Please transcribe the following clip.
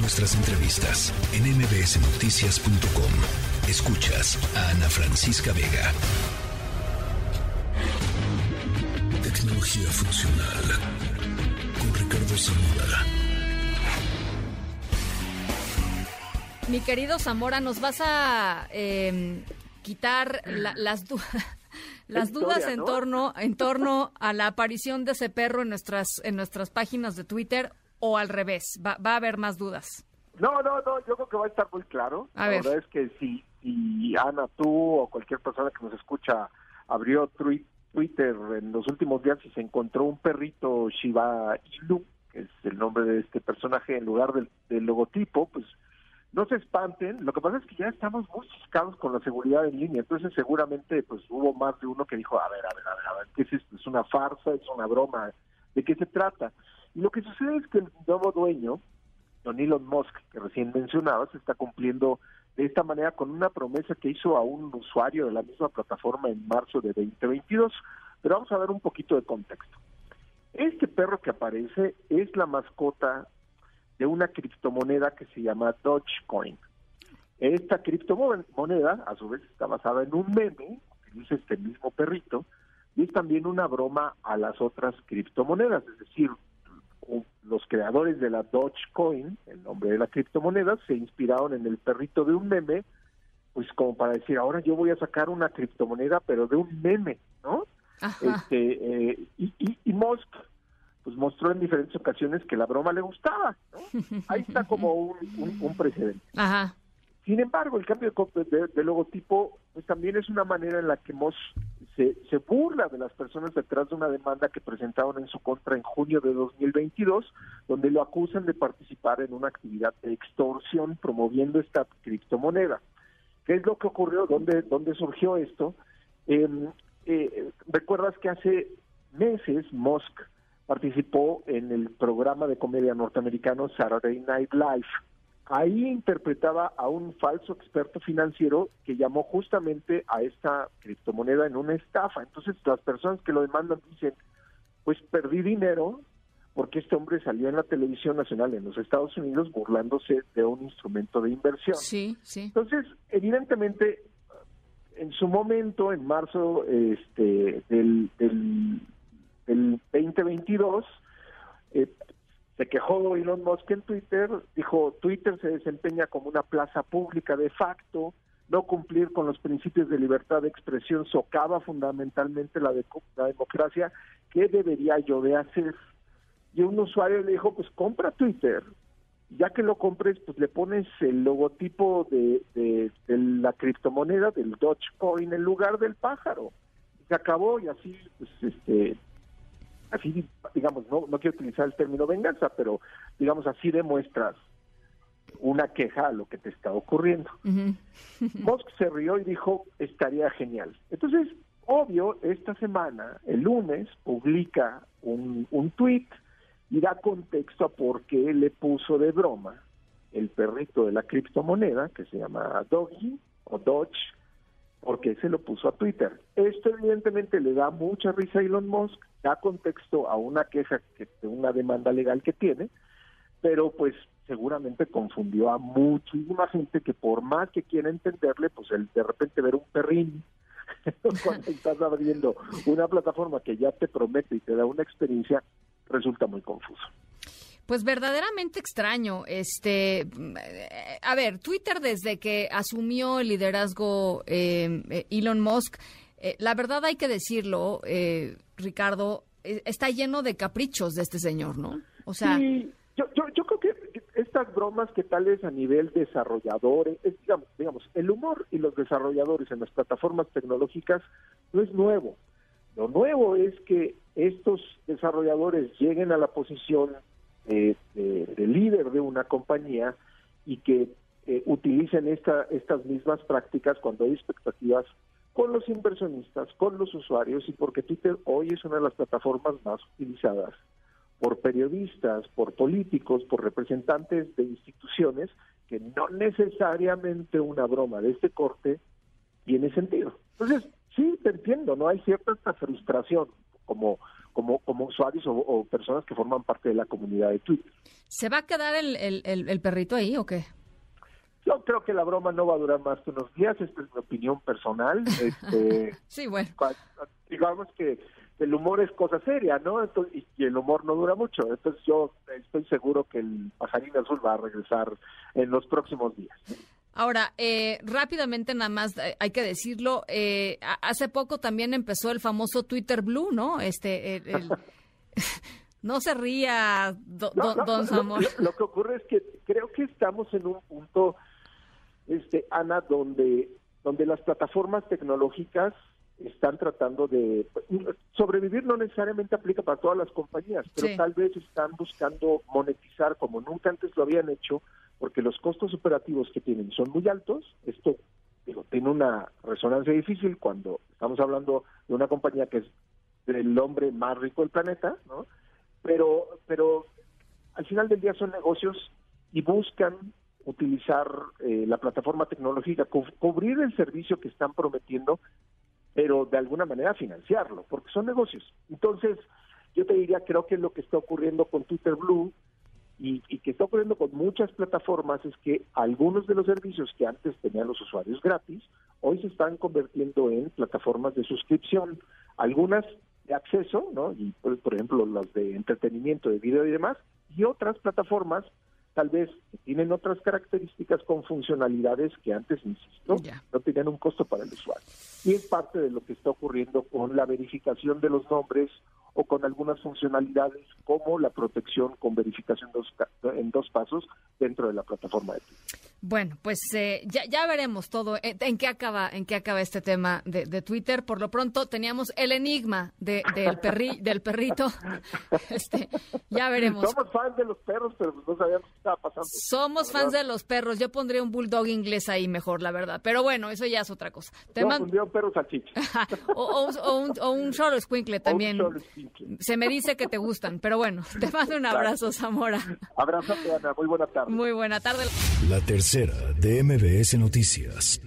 Nuestras entrevistas en mbsnoticias.com. Escuchas a Ana Francisca Vega. Tecnología funcional con Ricardo Zamora. Mi querido Zamora, nos vas a em, quitar las dudas. Las dudas en torno en torno a la aparición de ese perro en nuestras en nuestras páginas de Twitter o al revés, va, va a haber más dudas. No, no, no, yo creo que va a estar muy claro. la verdad es que si, si Ana, tú o cualquier persona que nos escucha abrió Twitter en los últimos días y se encontró un perrito Shiba Inu, que es el nombre de este personaje en lugar del, del logotipo, pues no se espanten, lo que pasa es que ya estamos muy ciscados con la seguridad en línea, entonces seguramente pues hubo más de uno que dijo, a ver, a ver, a ver, a ver, ¿qué es esto? ¿Es una farsa? ¿Es una broma? ¿De qué se trata? Y lo que sucede es que el nuevo dueño, don Elon Musk, que recién mencionabas, está cumpliendo de esta manera con una promesa que hizo a un usuario de la misma plataforma en marzo de 2022. Pero vamos a ver un poquito de contexto. Este perro que aparece es la mascota de una criptomoneda que se llama Dogecoin. Esta criptomoneda, a su vez, está basada en un meme, utiliza este mismo perrito, y es también una broma a las otras criptomonedas, es decir, los creadores de la Dogecoin, el nombre de la criptomoneda, se inspiraron en el perrito de un meme, pues como para decir, ahora yo voy a sacar una criptomoneda, pero de un meme, ¿no? Este, eh, y, y, y Musk pues mostró en diferentes ocasiones que la broma le gustaba. Ahí está como un, precedente. Sin embargo, el cambio de, logotipo pues también es una manera en la que Moss se, burla de las personas detrás de una demanda que presentaron en su contra en junio de 2022, donde lo acusan de participar en una actividad de extorsión promoviendo esta criptomoneda. ¿Qué es lo que ocurrió? ¿Dónde, dónde surgió esto? Em, eh, Recuerdas que hace meses Musk participó en el programa de comedia norteamericano Saturday Night Live. Ahí interpretaba a un falso experto financiero que llamó justamente a esta criptomoneda en una estafa. Entonces las personas que lo demandan dicen, pues perdí dinero porque este hombre salió en la televisión nacional en los Estados Unidos burlándose de un instrumento de inversión. Sí, sí. Entonces, evidentemente, en su momento, en marzo este, del, del el 2022, eh, se quejó Elon Musk en Twitter, dijo Twitter se desempeña como una plaza pública de facto, no cumplir con los principios de libertad de expresión socava fundamentalmente la, de, la democracia, ¿qué debería yo de hacer? Y un usuario le dijo, pues compra Twitter, ya que lo compres, pues le pones el logotipo de, de la criptomoneda, del Dogecoin, en lugar del pájaro. Se acabó y así, pues, este, así, digamos, no, no quiero utilizar el término venganza, pero digamos así demuestras una queja a lo que te está ocurriendo. Musk se rió y dijo, estaría genial. Entonces, obvio, esta semana, el lunes, publica un, un tweet y da contexto a por qué le puso de broma el perrito de la criptomoneda, que se llama Doggy o Dodge, porque se lo puso a Twitter. Esto evidentemente le da mucha risa a Elon Musk, da contexto a una queja, que, una demanda legal que tiene, pero pues seguramente confundió a muchísima gente que por más que quiera entenderle, pues el de repente ver un perrín cuando estás abriendo una plataforma que ya te promete y te da una experiencia, resulta muy confuso. Pues verdaderamente extraño. Este, a ver, Twitter desde que asumió el liderazgo em, eh, Elon Musk, eh, la verdad hay que decirlo, eh, Ricardo, está lleno de caprichos de este señor, ¿no? O sea, sí, yo, yo, yo creo que estas bromas que tal es a nivel desarrolladores, digamos, digamos, el humor y los desarrolladores en las plataformas tecnológicas no es nuevo. Lo nuevo es que estos desarrolladores lleguen a la posición de, líder de una compañía y que eh, utilicen esta, estas mismas prácticas cuando hay expectativas con los inversionistas, con los usuarios y porque Twitter hoy es una de las plataformas más utilizadas por periodistas, por políticos, por representantes de instituciones, que no necesariamente una broma de este corte tiene sentido. Entonces, sí, te entiendo, ¿no? Hay cierta frustración como como, como usuarios o, personas que forman parte de la comunidad de Twitter. ¿Se va a quedar el, el, perrito ahí o qué? Yo creo que la broma no va a durar más que unos días, esta es mi opinión personal. Este, sí, bueno. Digamos que el humor es cosa seria, ¿no? y, el humor no dura mucho. Entonces yo estoy seguro que el pajarín azul va a regresar en los próximos días. Ahora, eh, rápidamente nada más eh, hay que decirlo, eh, hace poco también empezó el famoso Twitter Blue, ¿no? Este, no se ría, don Samuel. Lo, que ocurre es que creo que estamos en un punto, este, Ana, donde, donde las plataformas tecnológicas están tratando de sobrevivir no necesariamente aplica para todas las compañías, pero tal vez están buscando monetizar como nunca antes lo habían hecho, porque los costos operativos que tienen son muy altos. Esto digo, tiene una resonancia difícil cuando estamos hablando de una compañía que es el hombre más rico del planeta, ¿no? Pero pero al final del día son negocios y buscan utilizar eh, la plataforma tecnológica, cubrir el servicio que están prometiendo pero de alguna manera financiarlo, porque son negocios. Entonces, yo te diría, creo que lo que está ocurriendo con Twitter Blue y, que está ocurriendo con muchas plataformas es que algunos de los servicios que antes tenían los usuarios gratis, hoy se están convirtiendo en plataformas de suscripción, algunas de acceso, ¿no? Y por, por ejemplo las de entretenimiento, de video y demás, y otras plataformas tal vez tienen otras características con funcionalidades que antes, insisto, no tenían un costo para el usuario. Y es parte de lo que está ocurriendo con la verificación de los nombres o con algunas funcionalidades como la protección con verificación en dos pasos dentro de la plataforma de Twitter. Bueno, pues eh, ya, ya, veremos todo eh, en qué acaba en qué acaba este tema de, Twitter. Por lo pronto teníamos el enigma de, del perri, del perrito. Este, ya veremos. Somos fans de los perros, pero no sabíamos qué estaba pasando. Somos fans de los perros. Yo pondría un bulldog inglés ahí mejor, la verdad. Pero bueno, eso ya es otra cosa. Te Yo pondría un perro salchicha. o, o, un, o un solo squinkle también. Se me dice que te gustan, pero bueno, te mando un abrazo, Zamora. Abrazo, Ana. Muy buena tarde. Muy buena tarde. La tercera de MBS Noticias.